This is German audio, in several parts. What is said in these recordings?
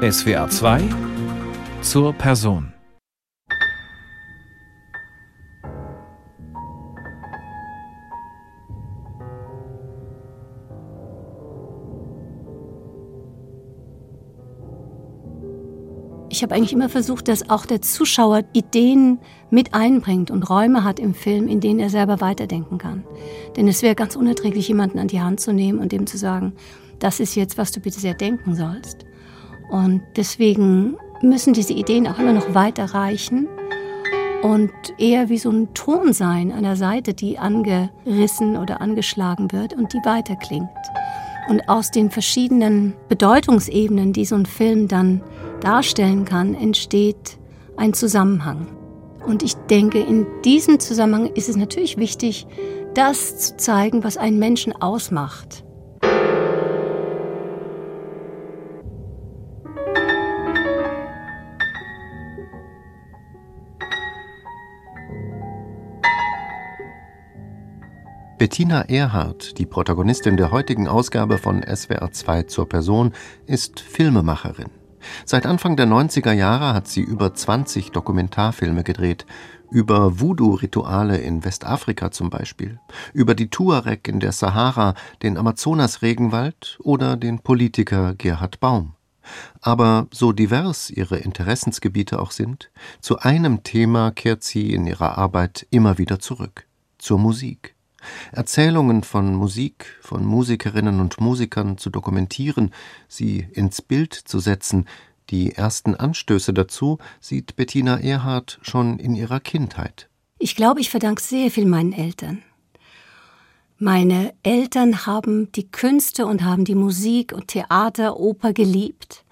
SWR 2 zur Person. Ich habe eigentlich immer versucht, dass auch der Zuschauer Ideen mit einbringt und Räume hat im Film, in denen er selber weiterdenken kann. Denn es wäre ganz unerträglich, jemanden an die Hand zu nehmen und dem zu sagen, das ist jetzt, was du bitte sehr denken sollst. Und deswegen müssen diese Ideen auch immer noch weiter reichen und eher wie so ein Ton sein an der Seite, die angerissen oder angeschlagen wird und die weiterklingt. Und aus den verschiedenen Bedeutungsebenen, die so ein Film dann darstellen kann, entsteht ein Zusammenhang. Und ich denke, in diesem Zusammenhang ist es natürlich wichtig, das zu zeigen, was einen Menschen ausmacht. Bettina Erhardt, die Protagonistin der heutigen Ausgabe von SWR 2 zur Person, ist Filmemacherin. Seit Anfang der 90er Jahre hat sie über 20 Dokumentarfilme gedreht. Über Voodoo-Rituale in Westafrika zum Beispiel. Über die Tuareg in der Sahara, den Amazonas-Regenwald oder den Politiker Gerhard Baum. Aber so divers ihre Interessensgebiete auch sind, zu einem Thema kehrt sie in ihrer Arbeit immer wieder zurück. Zur Musik. Erzählungen von Musik, von Musikerinnen und Musikern zu dokumentieren, sie ins Bild zu setzen, die ersten Anstöße dazu sieht Bettina Erhardt schon in ihrer Kindheit. Ich glaube, ich verdanke sehr viel meinen Eltern. Meine Eltern haben die Künste und haben die Musik und Theater, Oper geliebt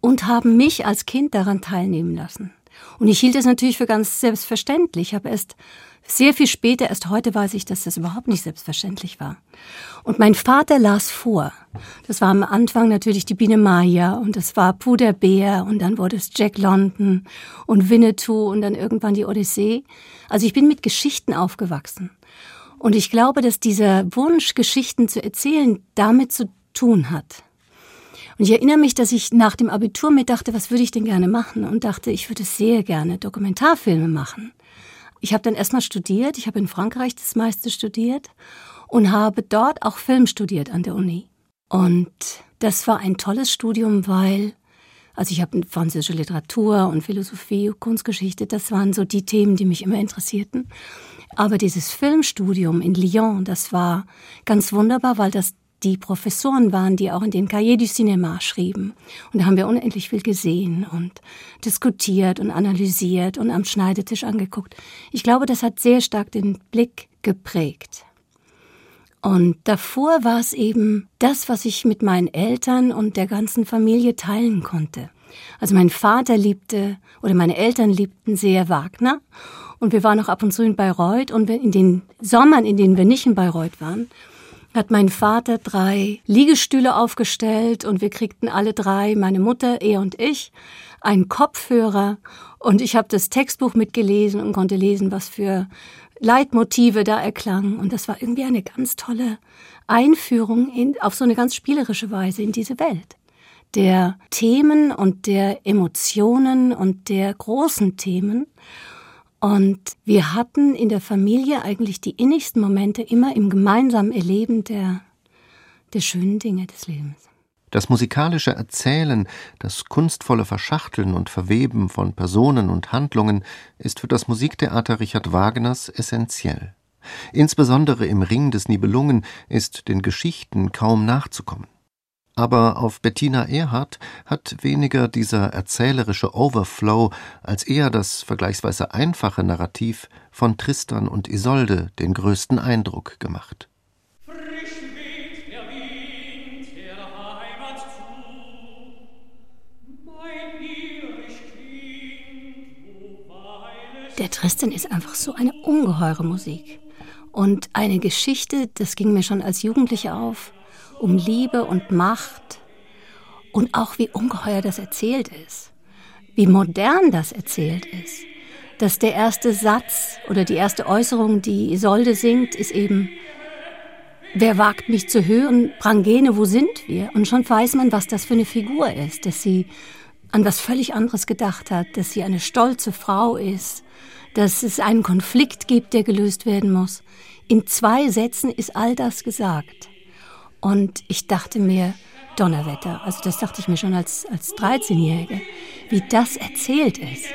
und haben mich als Kind daran teilnehmen lassen. Und ich hielt es natürlich für ganz selbstverständlich. Ich habe erst sehr viel später, erst heute weiß ich, dass das überhaupt nicht selbstverständlich war. Und mein Vater las vor. Das war am Anfang natürlich die Biene Maya und das war Puderbär und dann wurde es Jack London und Winnetou und dann irgendwann die Odyssee. Also ich bin mit Geschichten aufgewachsen. Und ich glaube, dass dieser Wunsch, Geschichten zu erzählen, damit zu tun hat. Und ich erinnere mich, dass ich nach dem Abitur mir dachte, was würde ich denn gerne machen? Und dachte, ich würde sehr gerne Dokumentarfilme machen. Ich habe dann erstmal studiert, ich habe in Frankreich das meiste studiert und habe dort auch Film studiert an der Uni. Und das war ein tolles Studium, weil, also ich habe französische Literatur und Philosophie, Kunstgeschichte, das waren so die Themen, die mich immer interessierten. Aber dieses Filmstudium in Lyon, das war ganz wunderbar, weil das die Professoren waren, die auch in den Cahiers du Cinéma schrieben. Und da haben wir unendlich viel gesehen und diskutiert und analysiert und am Schneidetisch angeguckt. Ich glaube, das hat sehr stark den Blick geprägt. Und davor war es eben das, was ich mit meinen Eltern und der ganzen Familie teilen konnte. Also mein Vater liebte oder meine Eltern liebten sehr Wagner und wir waren auch ab und zu in Bayreuth und in den Sommern, in denen wir nicht in Bayreuth waren, hat mein Vater drei Liegestühle aufgestellt und wir kriegten alle drei, meine Mutter, er und ich, einen Kopfhörer. Und ich habe das Textbuch mitgelesen und konnte lesen, was für Leitmotive da erklangen und das war irgendwie eine ganz tolle Einführung in, auf so eine ganz spielerische Weise in diese Welt. Der Themen und der Emotionen und der großen Themen und wir hatten in der Familie eigentlich die innigsten Momente immer im gemeinsamen Erleben der, der schönen Dinge des Lebens. Das musikalische Erzählen, das kunstvolle Verschachteln und Verweben von Personen und Handlungen ist für das Musiktheater Richard Wagners essentiell. Insbesondere im Ring des Nibelungen ist den Geschichten kaum nachzukommen. Aber auf Bettina Erhardt hat weniger dieser erzählerische Overflow als eher das vergleichsweise einfache Narrativ von Tristan und Isolde den größten Eindruck gemacht. Der Tristan ist einfach so eine ungeheure Musik. Und eine Geschichte, das ging mir schon als Jugendliche auf, um Liebe und Macht und auch wie ungeheuer das erzählt ist, wie modern das erzählt ist. Dass der erste Satz oder die erste Äußerung, die Isolde singt, ist eben wer wagt mich zu hören, Brangene, wo sind wir? Und schon weiß man, was das für eine Figur ist, dass sie an was völlig anderes gedacht hat, dass sie eine stolze Frau ist, dass es einen Konflikt gibt, der gelöst werden muss. In zwei Sätzen ist all das gesagt. Und ich dachte mir, Donnerwetter, also das dachte ich mir schon als, als 13-Jährige, wie das erzählt ist.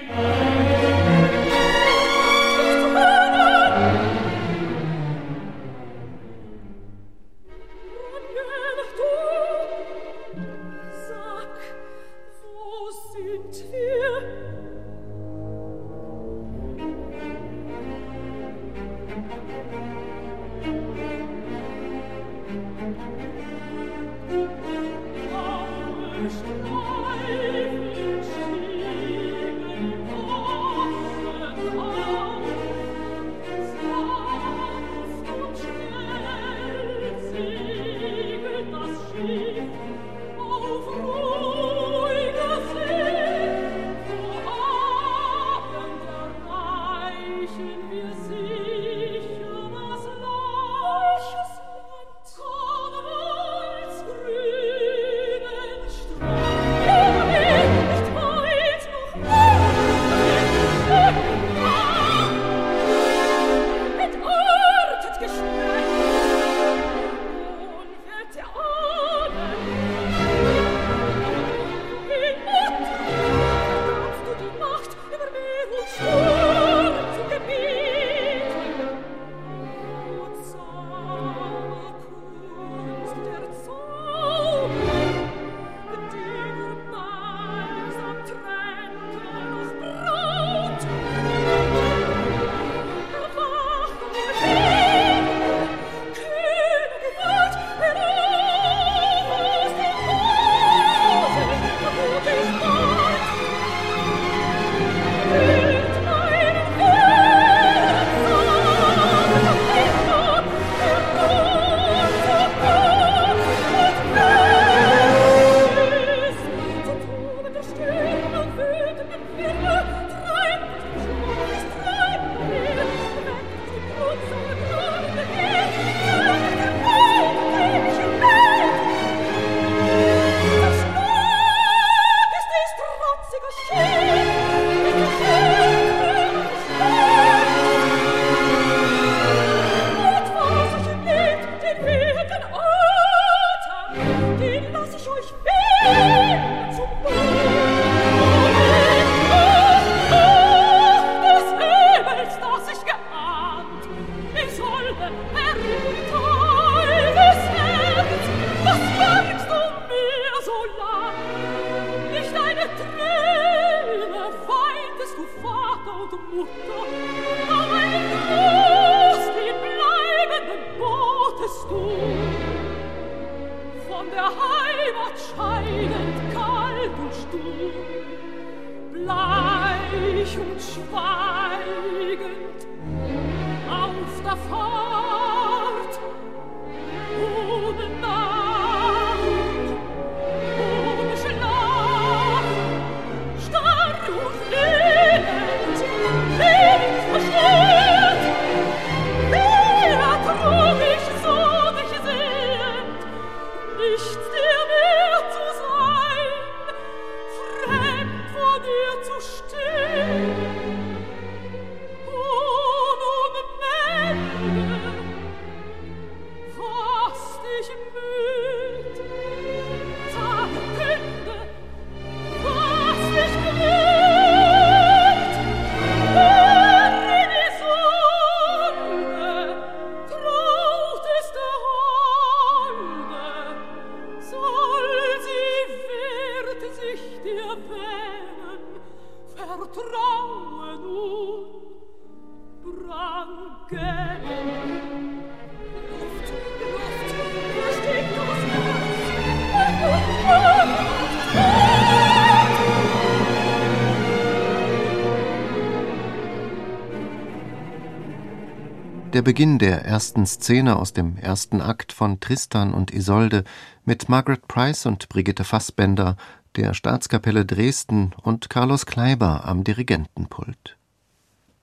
Beginn der ersten Szene aus dem ersten Akt von Tristan und Isolde mit Margaret Price und Brigitte Fassbender, der Staatskapelle Dresden und Carlos Kleiber am Dirigentenpult.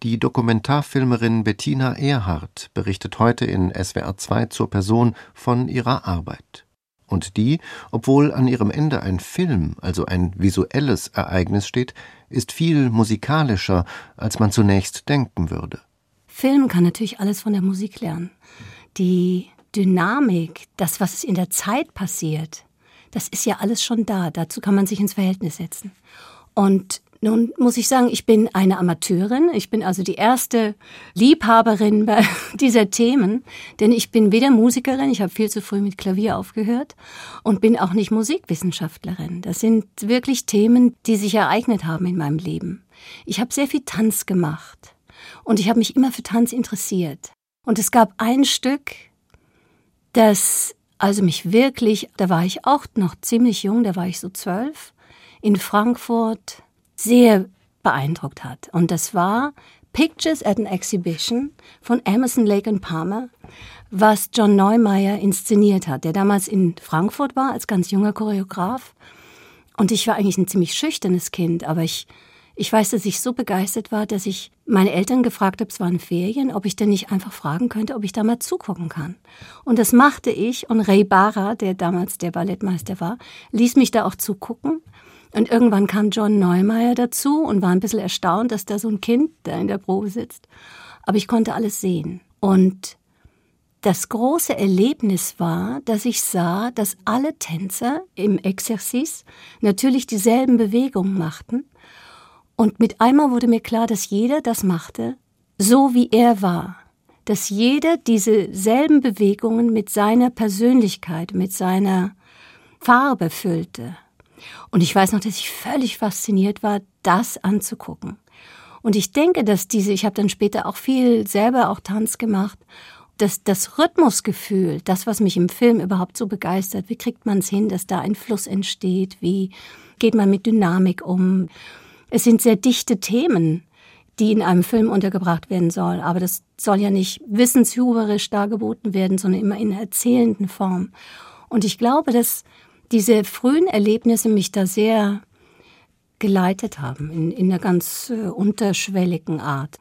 Die Dokumentarfilmerin Bettina Erhardt berichtet heute in SWR 2 zur Person von ihrer Arbeit. Und die, obwohl an ihrem Ende ein Film, also ein visuelles Ereignis steht, ist viel musikalischer, als man zunächst denken würde. Film kann natürlich alles von der Musik lernen. Die Dynamik, das, was in der Zeit passiert, das ist ja alles schon da. Dazu kann man sich ins Verhältnis setzen. Und nun muss ich sagen, ich bin eine Amateurin. Ich bin also die erste Liebhaberin bei dieser Themen, denn ich bin weder Musikerin, ich habe viel zu früh mit Klavier aufgehört und bin auch nicht Musikwissenschaftlerin. Das sind wirklich Themen, die sich ereignet haben in meinem Leben. Ich habe sehr viel Tanz gemacht und ich habe mich immer für Tanz interessiert. Und es gab ein Stück, das also mich wirklich, da war ich auch noch ziemlich jung, da war ich so zwölf, in Frankfurt sehr beeindruckt hat. Und das war Pictures at an Exhibition von Emerson, Lake and Palmer, was John Neumeier inszeniert hat, der damals in Frankfurt war als ganz junger Choreograf. Und ich war eigentlich ein ziemlich schüchternes Kind, aber ich, ich weiß, dass ich so begeistert war, dass ich meine Eltern gefragt habe, es waren Ferien, ob ich denn nicht einfach fragen könnte, ob ich da mal zugucken kann. Und das machte ich und Ray Barra, der damals der Ballettmeister war, ließ mich da auch zugucken. Und irgendwann kam John Neumeier dazu und war ein bisschen erstaunt, dass da so ein Kind da in der Probe sitzt. Aber ich konnte alles sehen. Und das große Erlebnis war, dass ich sah, dass alle Tänzer im Exerzice natürlich dieselben Bewegungen machten. Und mit einmal wurde mir klar, dass jeder das machte, so wie er war. Dass jeder diese selben Bewegungen mit seiner Persönlichkeit, mit seiner Farbe füllte. Und ich weiß noch, dass ich völlig fasziniert war, das anzugucken. Und ich denke, dass diese, ich habe dann später auch viel selber auch Tanz gemacht, dass das Rhythmusgefühl, das, was mich im Film überhaupt so begeistert, wie kriegt man es hin, dass da ein Fluss entsteht, wie geht man mit Dynamik um. Es sind sehr dichte Themen, die in einem Film untergebracht werden sollen, aber das soll ja nicht wissenshuberisch dargeboten werden, sondern immer in erzählenden Form. Und ich glaube, dass diese frühen Erlebnisse mich da sehr geleitet haben, in, in einer ganz äh, unterschwelligen Art.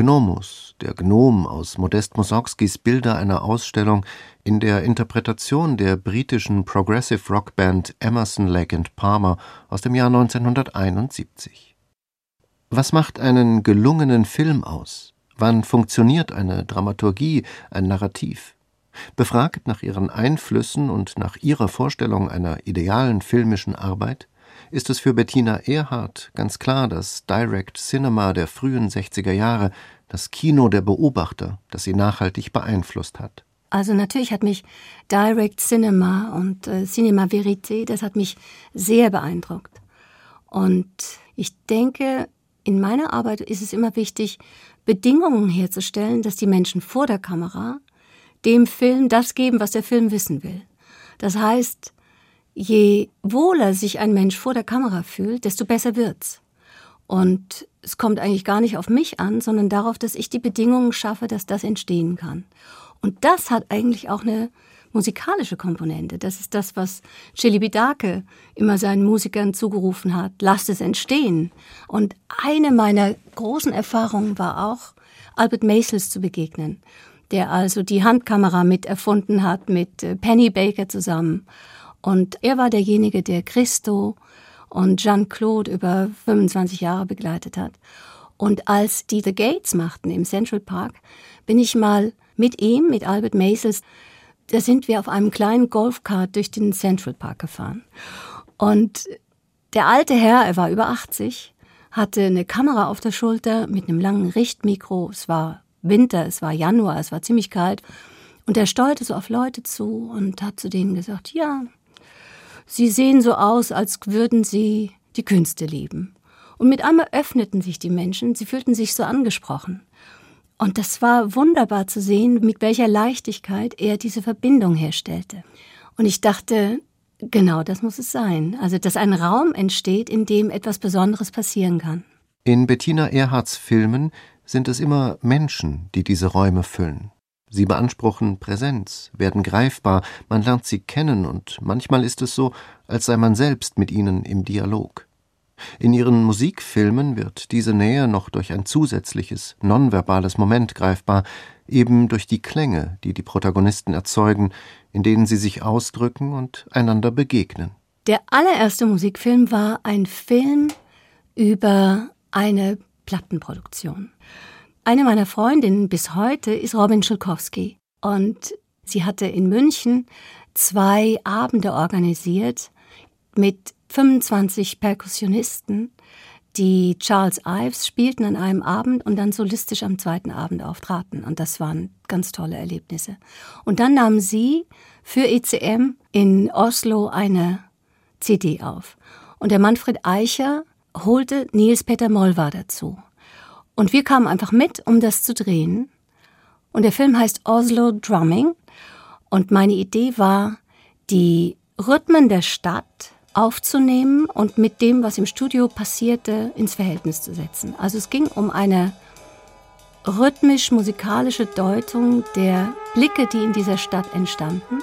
Gnomus, der Gnom aus Modest Mussorgskis Bilder einer Ausstellung in der Interpretation der britischen Progressive Rock Band Emerson, Lake and Palmer aus dem Jahr 1971. Was macht einen gelungenen Film aus? Wann funktioniert eine Dramaturgie, ein Narrativ? Befragt nach ihren Einflüssen und nach ihrer Vorstellung einer idealen filmischen Arbeit, ist es für Bettina Erhardt ganz klar das Direct Cinema der frühen 60er Jahre, das Kino der Beobachter, das sie nachhaltig beeinflusst hat. Also natürlich hat mich Direct Cinema und äh, Cinema Verité, das hat mich sehr beeindruckt. Und ich denke, in meiner Arbeit ist es immer wichtig, Bedingungen herzustellen, dass die Menschen vor der Kamera dem Film das geben, was der Film wissen will. Das heißt, je wohler sich ein Mensch vor der Kamera fühlt, desto besser wird's. Und es kommt eigentlich gar nicht auf mich an, sondern darauf, dass ich die Bedingungen schaffe, dass das entstehen kann. Und das hat eigentlich auch eine musikalische Komponente. Das ist das, was Chili Bidake immer seinen Musikern zugerufen hat. Lasst es entstehen. Und eine meiner großen Erfahrungen war auch, Albert Maysles zu begegnen, der also die Handkamera mit erfunden hat mit äh, Penny Baker zusammen und er war derjenige, der Christo und Jean-Claude über 25 Jahre begleitet hat. Und als die The Gates machten im Central Park, bin ich mal mit ihm, mit Albert Maisels, da sind wir auf einem kleinen Golfkart durch den Central Park gefahren. Und der alte Herr, er war über 80, hatte eine Kamera auf der Schulter mit einem langen Richtmikro. Es war Winter, es war Januar, es war ziemlich kalt. Und er steuerte so auf Leute zu und hat zu denen gesagt, ja, Sie sehen so aus, als würden sie die Künste lieben. Und mit einmal öffneten sich die Menschen, sie fühlten sich so angesprochen. Und das war wunderbar zu sehen, mit welcher Leichtigkeit er diese Verbindung herstellte. Und ich dachte, genau das muss es sein. Also, dass ein Raum entsteht, in dem etwas Besonderes passieren kann. In Bettina Erhards Filmen sind es immer Menschen, die diese Räume füllen. Sie beanspruchen Präsenz, werden greifbar, man lernt sie kennen und manchmal ist es so, als sei man selbst mit ihnen im Dialog. In ihren Musikfilmen wird diese Nähe noch durch ein zusätzliches, nonverbales Moment greifbar, eben durch die Klänge, die die Protagonisten erzeugen, in denen sie sich ausdrücken und einander begegnen. Der allererste Musikfilm war ein Film über eine Plattenproduktion. Eine meiner Freundinnen bis heute ist Robin Schulkowski. Und sie hatte in München zwei Abende organisiert mit 25 Perkussionisten, die Charles Ives spielten an einem Abend und dann solistisch am zweiten Abend auftraten. Und das waren ganz tolle Erlebnisse. Und dann nahm sie für ECM in Oslo eine CD auf. Und der Manfred Eicher holte Nils Peter Mollwar dazu. Und wir kamen einfach mit, um das zu drehen. Und der Film heißt Oslo Drumming. Und meine Idee war, die Rhythmen der Stadt aufzunehmen und mit dem, was im Studio passierte, ins Verhältnis zu setzen. Also es ging um eine rhythmisch-musikalische Deutung der Blicke, die in dieser Stadt entstanden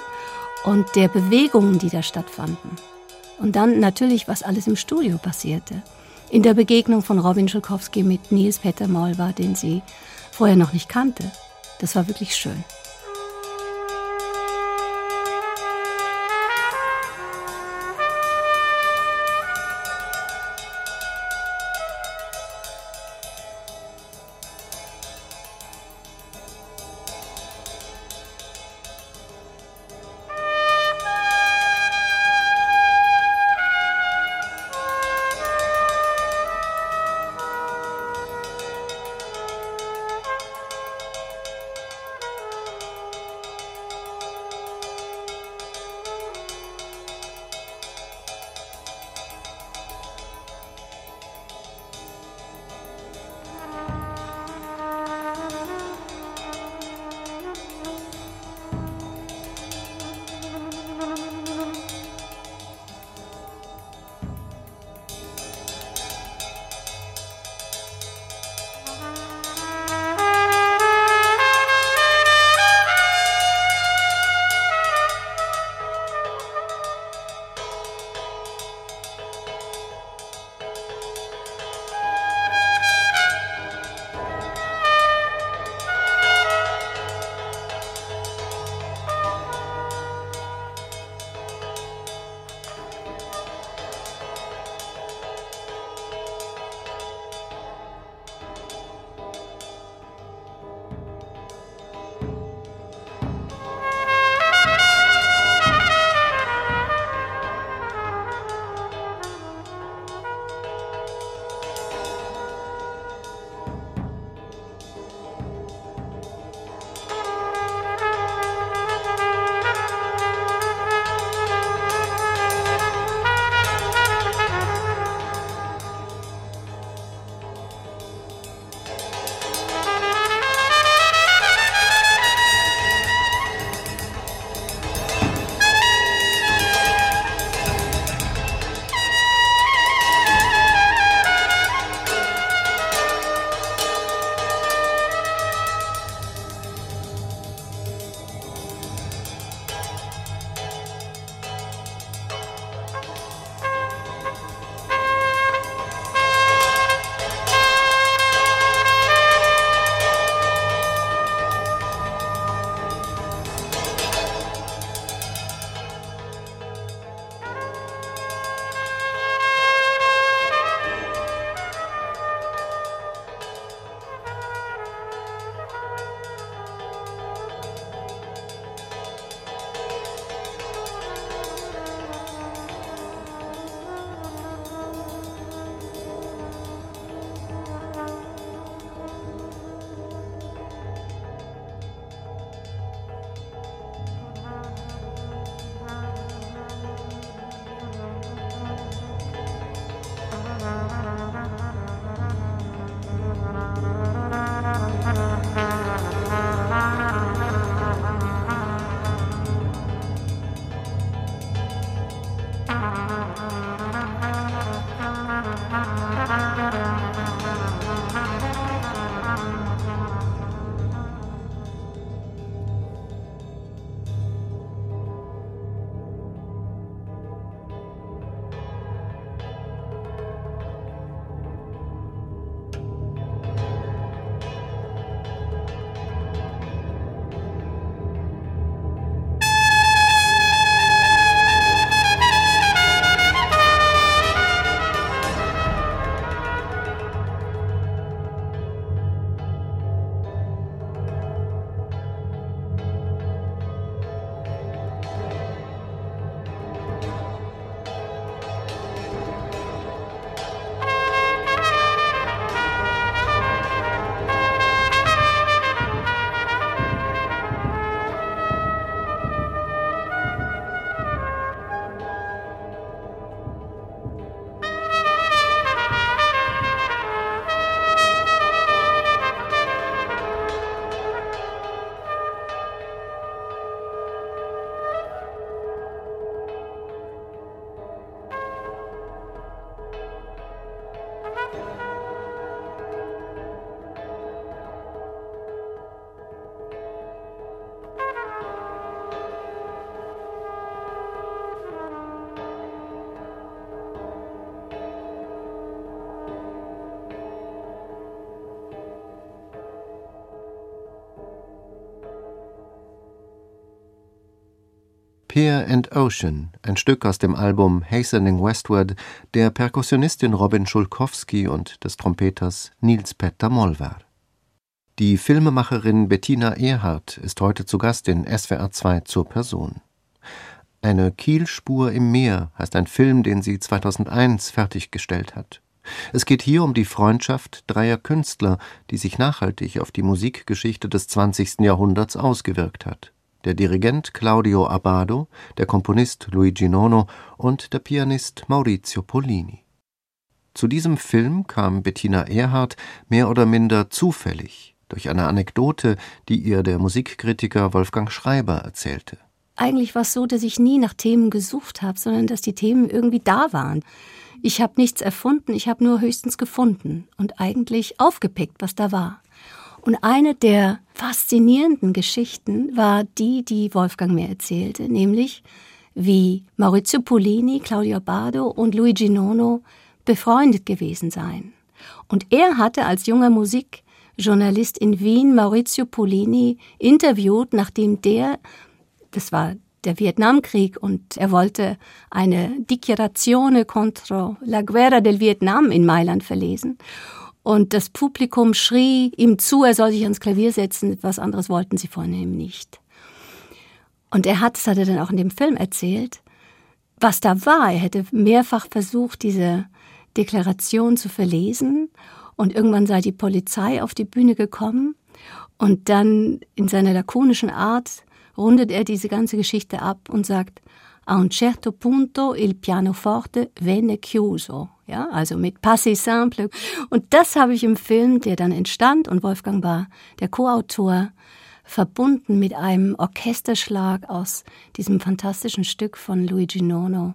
und der Bewegungen, die da stattfanden. Und dann natürlich, was alles im Studio passierte in der Begegnung von Robin Schulkowski mit Nils Peter Maul war, den sie vorher noch nicht kannte. Das war wirklich schön. Here and Ocean, ein Stück aus dem Album Hastening Westward der Perkussionistin Robin Schulkowski und des Trompeters Nils Petter Molvar. Die Filmemacherin Bettina Erhardt ist heute zu Gast in SWR 2 zur Person. Eine Kielspur im Meer heißt ein Film, den sie 2001 fertiggestellt hat. Es geht hier um die Freundschaft dreier Künstler, die sich nachhaltig auf die Musikgeschichte des 20. Jahrhunderts ausgewirkt hat. Der Dirigent Claudio Abbado, der Komponist Luigi Nono und der Pianist Maurizio Pollini. Zu diesem Film kam Bettina Erhardt mehr oder minder zufällig durch eine Anekdote, die ihr der Musikkritiker Wolfgang Schreiber erzählte. Eigentlich war es so, dass ich nie nach Themen gesucht habe, sondern dass die Themen irgendwie da waren. Ich habe nichts erfunden, ich habe nur höchstens gefunden und eigentlich aufgepickt, was da war. Und eine der faszinierenden Geschichten war die, die Wolfgang mir erzählte, nämlich wie Maurizio Polini, Claudio Bardo und Luigi Nono befreundet gewesen seien. Und er hatte als junger Musik Journalist in Wien, Maurizio Polini, interviewt, nachdem der, das war der Vietnamkrieg und er wollte eine Dichiarazione contro la guerra del Vietnam in Mailand verlesen. Und das Publikum schrie ihm zu, er soll sich ans Klavier setzen, was anderes wollten sie von ihm nicht. Und er hat, das hat er dann auch in dem Film erzählt, was da war. Er hätte mehrfach versucht, diese Deklaration zu verlesen und irgendwann sei die Polizei auf die Bühne gekommen und dann in seiner lakonischen Art rundet er diese ganze Geschichte ab und sagt, a un certo punto il pianoforte venne chiuso. Ja, also mit Passé simple. Und das habe ich im Film, der dann entstand und Wolfgang war der Co-Autor, verbunden mit einem Orchesterschlag aus diesem fantastischen Stück von Luigi Nono.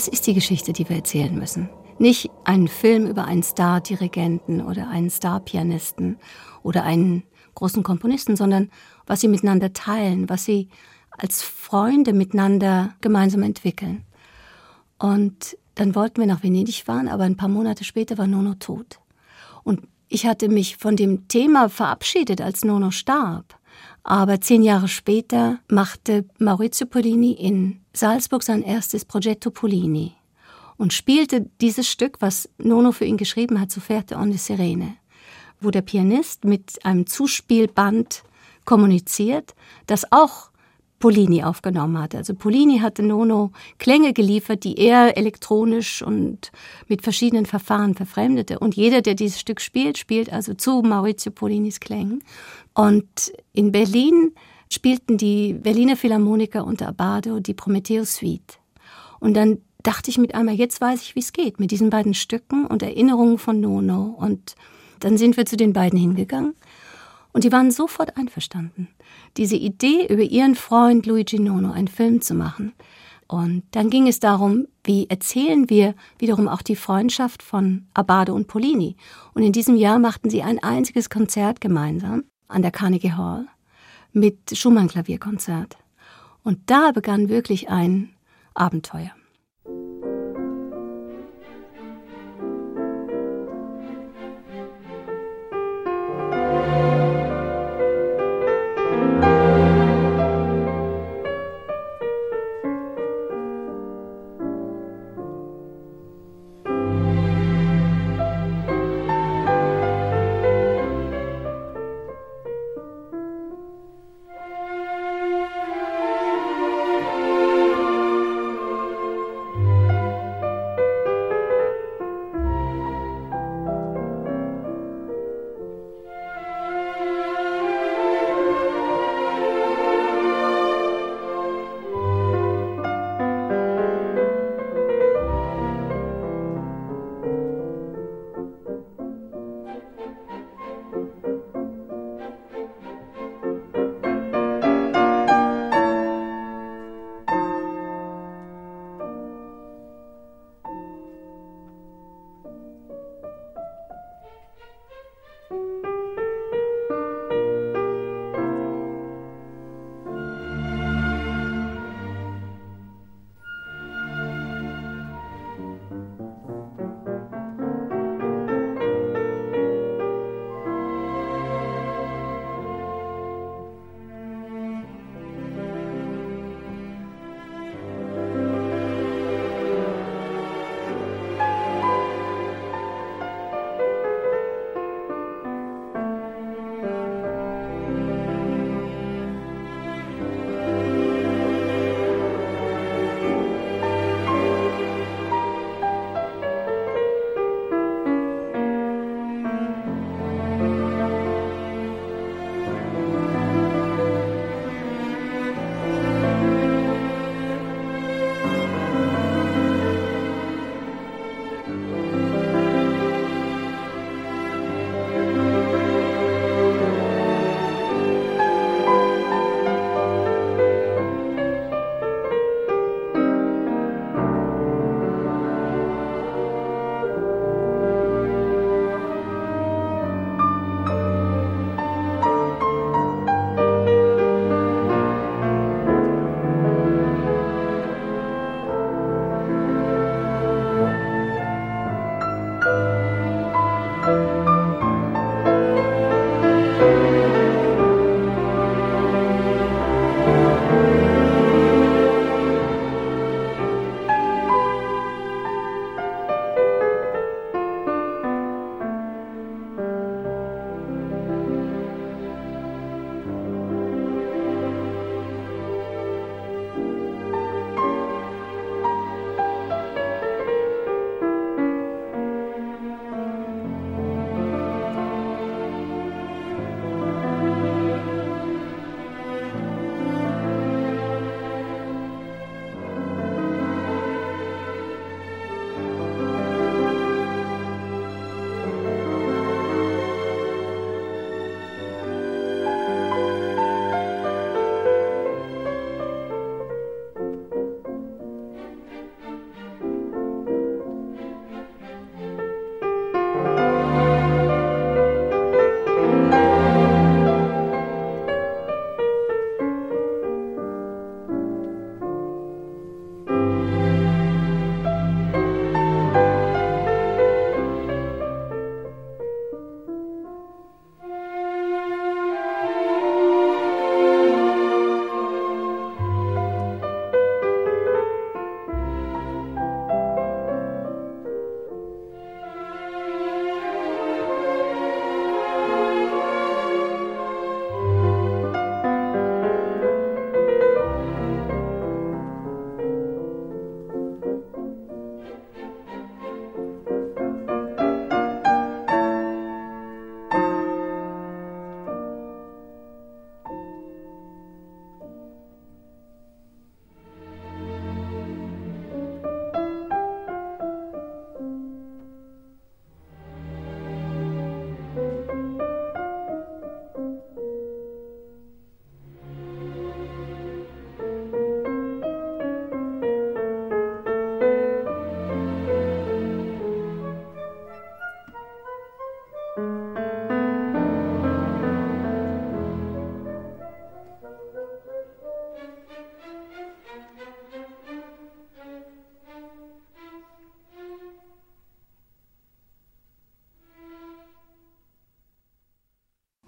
Das ist die Geschichte, die wir erzählen müssen. Nicht einen Film über einen Star-Dirigenten oder einen Star-Pianisten oder einen großen Komponisten, sondern was sie miteinander teilen, was sie als Freunde miteinander gemeinsam entwickeln. Und dann wollten wir nach Venedig fahren, aber ein paar Monate später war Nono tot. Und ich hatte mich von dem Thema verabschiedet, als Nono starb. Aber zehn Jahre später machte Maurizio Polini in Salzburg sein erstes Progetto Polini und spielte dieses Stück, was Nono für ihn geschrieben hat, Soferte onde Sirene, wo der Pianist mit einem Zuspielband kommuniziert, das auch Polini aufgenommen hat. Also Polini hatte Nono Klänge geliefert, die er elektronisch und mit verschiedenen Verfahren verfremdete. Und jeder, der dieses Stück spielt, spielt also zu Maurizio Polinis Klängen. Und in Berlin spielten die Berliner Philharmoniker unter Abado die Prometheus Suite. Und dann dachte ich mit einmal, jetzt weiß ich, wie es geht mit diesen beiden Stücken und Erinnerungen von Nono. Und dann sind wir zu den beiden hingegangen und die waren sofort einverstanden, diese Idee über ihren Freund Luigi Nono einen Film zu machen. Und dann ging es darum, wie erzählen wir wiederum auch die Freundschaft von Abado und Polini. Und in diesem Jahr machten sie ein einziges Konzert gemeinsam an der Carnegie Hall mit Schumann-Klavierkonzert. Und da begann wirklich ein Abenteuer.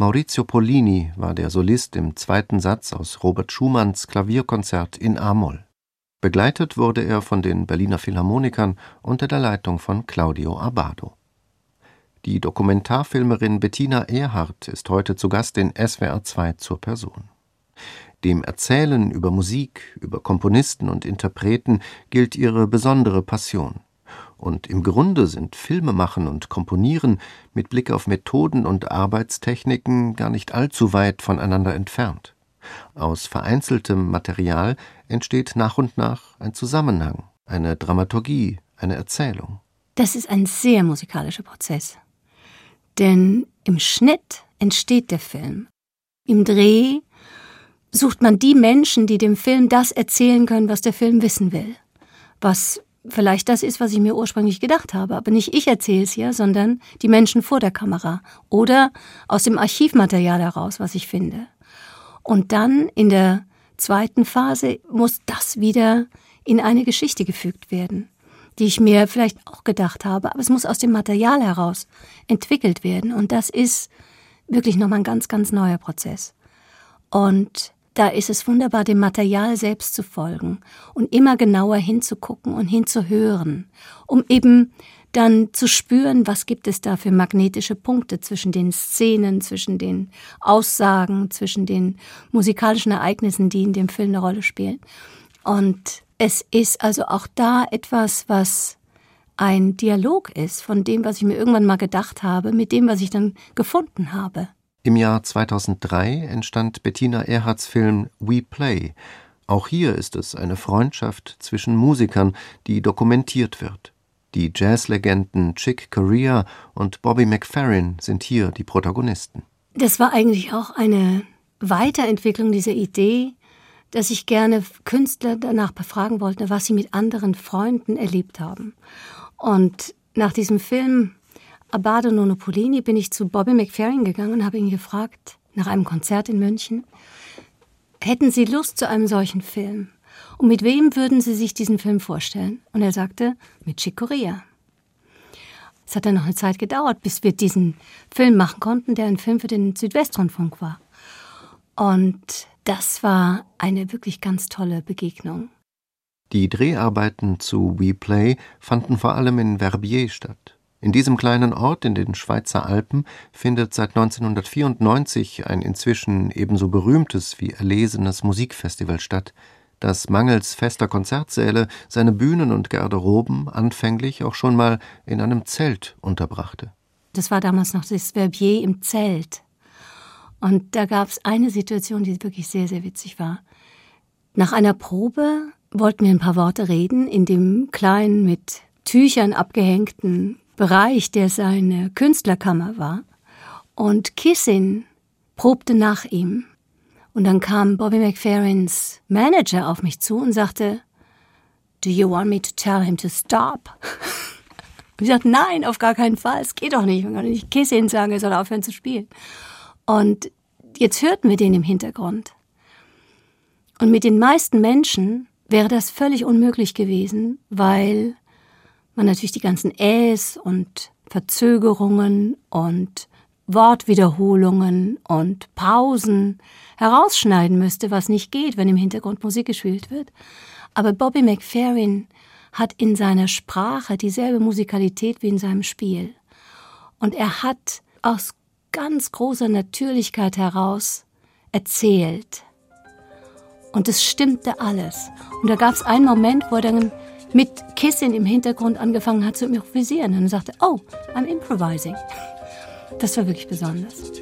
Maurizio Pollini war der Solist im zweiten Satz aus Robert Schumanns Klavierkonzert in A-Moll. Begleitet wurde er von den Berliner Philharmonikern unter der Leitung von Claudio Abbado. Die Dokumentarfilmerin Bettina Erhardt ist heute zu Gast in SWR 2 zur Person. Dem Erzählen über Musik, über Komponisten und Interpreten gilt ihre besondere Passion und im Grunde sind Filmemachen und Komponieren mit Blick auf Methoden und Arbeitstechniken gar nicht allzu weit voneinander entfernt. Aus vereinzeltem Material entsteht nach und nach ein Zusammenhang, eine Dramaturgie, eine Erzählung. Das ist ein sehr musikalischer Prozess. Denn im Schnitt entsteht der Film. Im Dreh sucht man die Menschen, die dem Film das erzählen können, was der Film wissen will. Was vielleicht das ist, was ich mir ursprünglich gedacht habe. Aber nicht ich erzähle es ja, sondern die Menschen vor der Kamera oder aus dem Archivmaterial heraus, was ich finde. Und dann in der zweiten Phase muss das wieder in eine Geschichte gefügt werden, die ich mir vielleicht auch gedacht habe, aber es muss aus dem Material heraus entwickelt werden. Und das ist wirklich nochmal ein ganz, ganz neuer Prozess. Und da ist es wunderbar, dem Material selbst zu folgen und immer genauer hinzugucken und hinzuhören, um eben dann zu spüren, was gibt es da für magnetische Punkte zwischen den Szenen, zwischen den Aussagen, zwischen den musikalischen Ereignissen, die in dem Film eine Rolle spielen. Und es ist also auch da etwas, was ein Dialog ist von dem, was ich mir irgendwann mal gedacht habe, mit dem, was ich dann gefunden habe. Im Jahr 2003 entstand Bettina Erhards Film We Play. Auch hier ist es eine Freundschaft zwischen Musikern, die dokumentiert wird. Die Jazzlegenden Chick Corea und Bobby McFerrin sind hier die Protagonisten. Das war eigentlich auch eine Weiterentwicklung dieser Idee, dass ich gerne Künstler danach befragen wollte, was sie mit anderen Freunden erlebt haben. Und nach diesem Film Abado Nonopolini bin ich zu Bobby McFerrin gegangen und habe ihn gefragt, nach einem Konzert in München, hätten Sie Lust zu einem solchen Film? Und mit wem würden Sie sich diesen Film vorstellen? Und er sagte, mit Chick Corea. Es hat dann noch eine Zeit gedauert, bis wir diesen Film machen konnten, der ein Film für den Südwestrundfunk war. Und das war eine wirklich ganz tolle Begegnung. Die Dreharbeiten zu We Play fanden vor allem in Verbier statt. In diesem kleinen Ort in den Schweizer Alpen findet seit 1994 ein inzwischen ebenso berühmtes wie erlesenes Musikfestival statt, das mangels fester Konzertsäle seine Bühnen und Garderoben anfänglich auch schon mal in einem Zelt unterbrachte. Das war damals noch das Verbier im Zelt. Und da gab es eine Situation, die wirklich sehr, sehr witzig war. Nach einer Probe wollten wir ein paar Worte reden in dem kleinen, mit Tüchern abgehängten Bereich, der seine Künstlerkammer war. Und Kissin probte nach ihm. Und dann kam Bobby McFerrins Manager auf mich zu und sagte, Do you want me to tell him to stop? Und ich sagte, nein, auf gar keinen Fall, es geht doch nicht. Man kann nicht Kissin sagen, er soll aufhören zu spielen. Und jetzt hörten wir den im Hintergrund. Und mit den meisten Menschen wäre das völlig unmöglich gewesen, weil man natürlich die ganzen Äs und Verzögerungen und Wortwiederholungen und Pausen herausschneiden müsste, was nicht geht, wenn im Hintergrund Musik gespielt wird. Aber Bobby McFerrin hat in seiner Sprache dieselbe Musikalität wie in seinem Spiel. Und er hat aus ganz großer Natürlichkeit heraus erzählt. Und es stimmte alles. Und da gab es einen Moment, wo er dann mit Kissen im Hintergrund angefangen hat zu improvisieren und sagte, oh, I'm improvising. Das war wirklich besonders.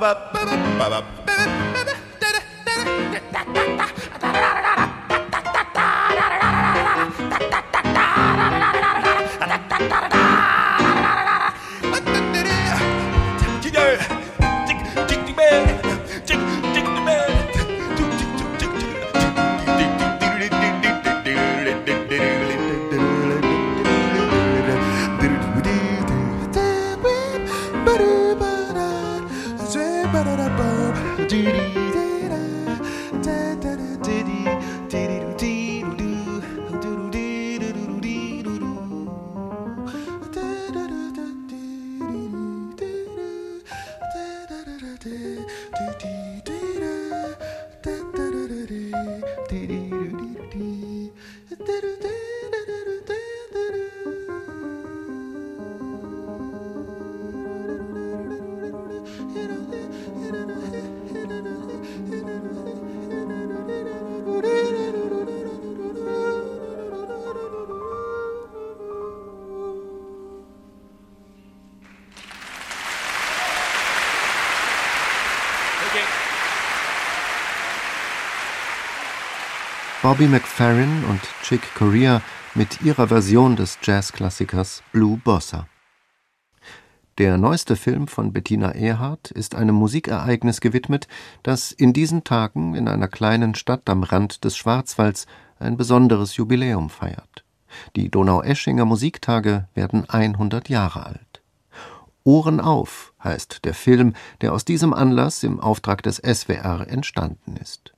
ba ba ba ba ba Bobby McFerrin und Chick Corea mit ihrer Version des Jazzklassikers Blue Bossa. Der neueste Film von Bettina Erhardt ist einem Musikereignis gewidmet, das in diesen Tagen in einer kleinen Stadt am Rand des Schwarzwalds ein besonderes Jubiläum feiert. Die Donaueschinger Musiktage werden 100 Jahre alt. Ohren auf heißt der Film, der aus diesem Anlass im Auftrag des SWR entstanden ist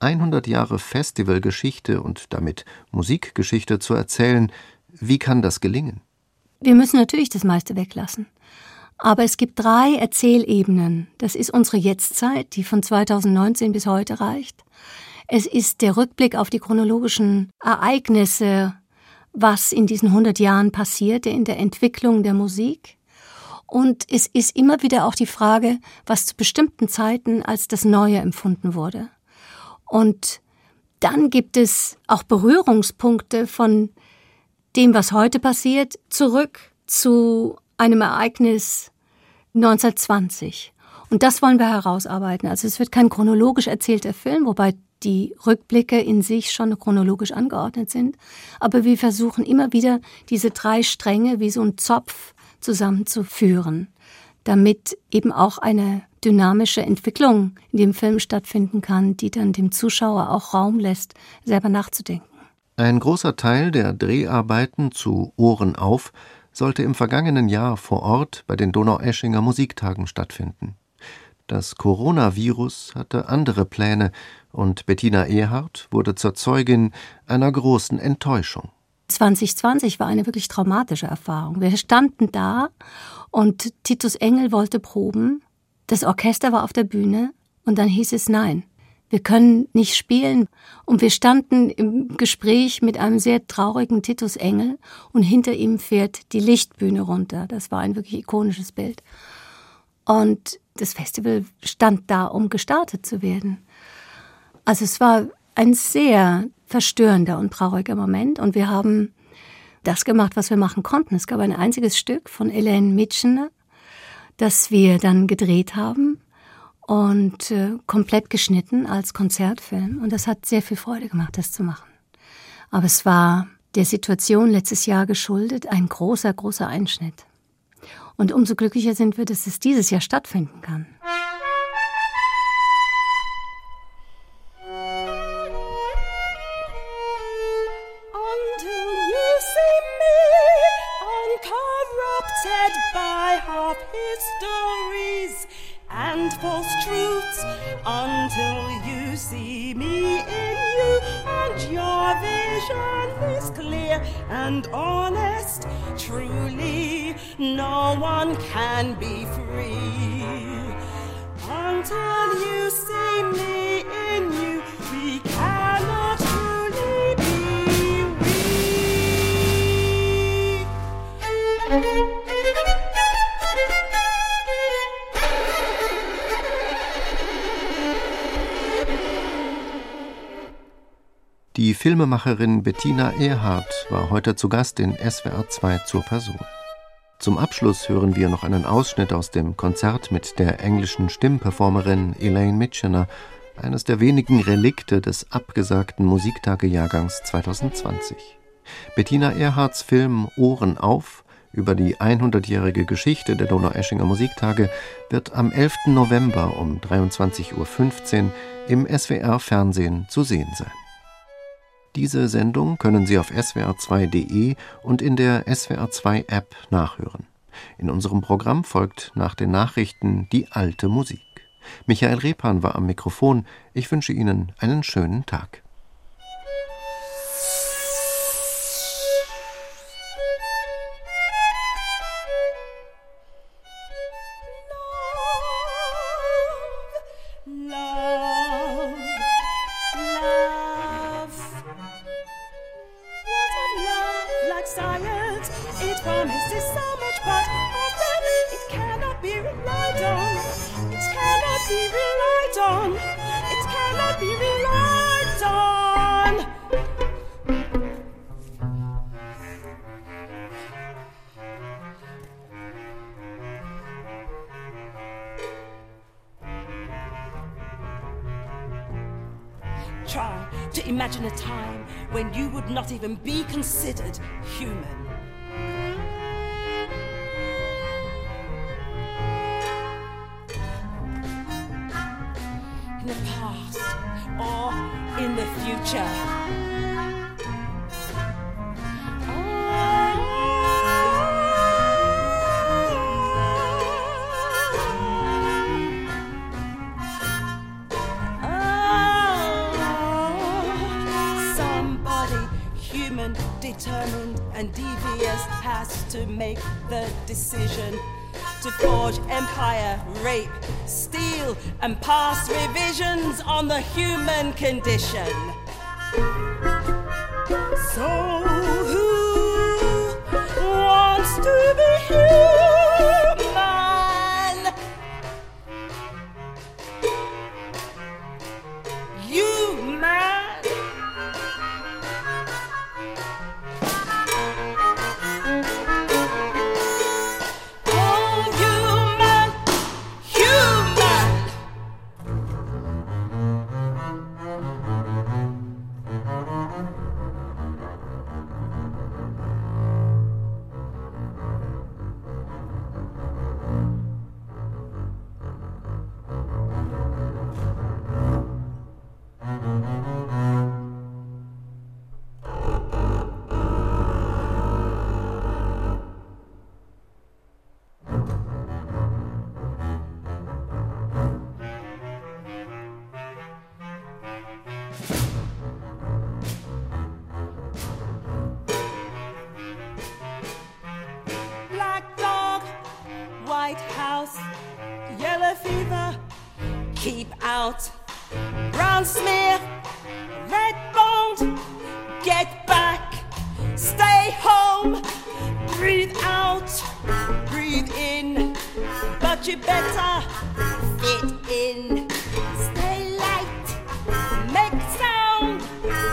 100 Jahre Festivalgeschichte und damit Musikgeschichte zu erzählen, wie kann das gelingen? Wir müssen natürlich das meiste weglassen. Aber es gibt drei Erzählebenen. Das ist unsere Jetztzeit, die von 2019 bis heute reicht. Es ist der Rückblick auf die chronologischen Ereignisse, was in diesen 100 Jahren passierte in der Entwicklung der Musik. Und es ist immer wieder auch die Frage, was zu bestimmten Zeiten als das Neue empfunden wurde. Und dann gibt es auch Berührungspunkte von dem, was heute passiert, zurück zu einem Ereignis 1920. Und das wollen wir herausarbeiten. Also es wird kein chronologisch erzählter Film, wobei die Rückblicke in sich schon chronologisch angeordnet sind. Aber wir versuchen immer wieder diese drei Stränge wie so ein Zopf zusammenzuführen, damit eben auch eine dynamische Entwicklung in dem Film stattfinden kann, die dann dem Zuschauer auch Raum lässt, selber nachzudenken. Ein großer Teil der Dreharbeiten zu Ohren auf sollte im vergangenen Jahr vor Ort bei den Donaueschinger Musiktagen stattfinden. Das Coronavirus hatte andere Pläne und Bettina Ehrhardt wurde zur Zeugin einer großen Enttäuschung. 2020 war eine wirklich traumatische Erfahrung. Wir standen da und Titus Engel wollte proben das Orchester war auf der Bühne Und dann hieß es nein. Wir können nicht spielen. Und wir standen im Gespräch mit einem sehr traurigen Titus Engel und hinter ihm fährt die Lichtbühne runter. Das war ein wirklich ikonisches Bild. Und das Festival stand da, um gestartet zu werden. Also es war ein sehr verstörender und trauriger Moment und wir haben das gemacht, was wir machen konnten. Es gab ein einziges Stück von Elaine Mitchener, das wir dann gedreht haben und äh, komplett geschnitten als Konzertfilm. Und das hat sehr viel Freude gemacht, das zu machen. Aber es war der Situation letztes Jahr geschuldet, ein großer, großer Einschnitt. Und umso glücklicher sind wir, dass es dieses Jahr stattfinden kann. Vision is clear and honest. Truly, no one can be free until you see me in you. We cannot truly be we. Die Filmemacherin Bettina Erhardt war heute zu Gast in SWR 2 zur Person. Zum Abschluss hören wir noch einen Ausschnitt aus dem Konzert mit der englischen Stimmperformerin Elaine Mitchener, eines der wenigen Relikte des abgesagten Musiktagejahrgangs 2020. Bettina Erhardts Film Ohren auf über die 100-jährige Geschichte der Donaueschinger Musiktage wird am 11. November um 23.15 Uhr im SWR Fernsehen zu sehen sein. Diese Sendung können Sie auf swr2.de und in der SWR2 App nachhören. In unserem Programm folgt nach den Nachrichten die alte Musik. Michael Repan war am Mikrofon. Ich wünsche Ihnen einen schönen Tag. Oh, determined and devious has to make the decision to forge empire, rape, and pass revisions on the human condition. keep out. Brown smear, red boned, get back, stay home, breathe out, breathe in, but you better fit in. Stay light, make sound,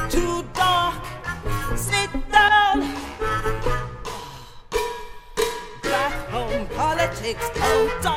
too dark, sit down. Black home politics, oh, hold on.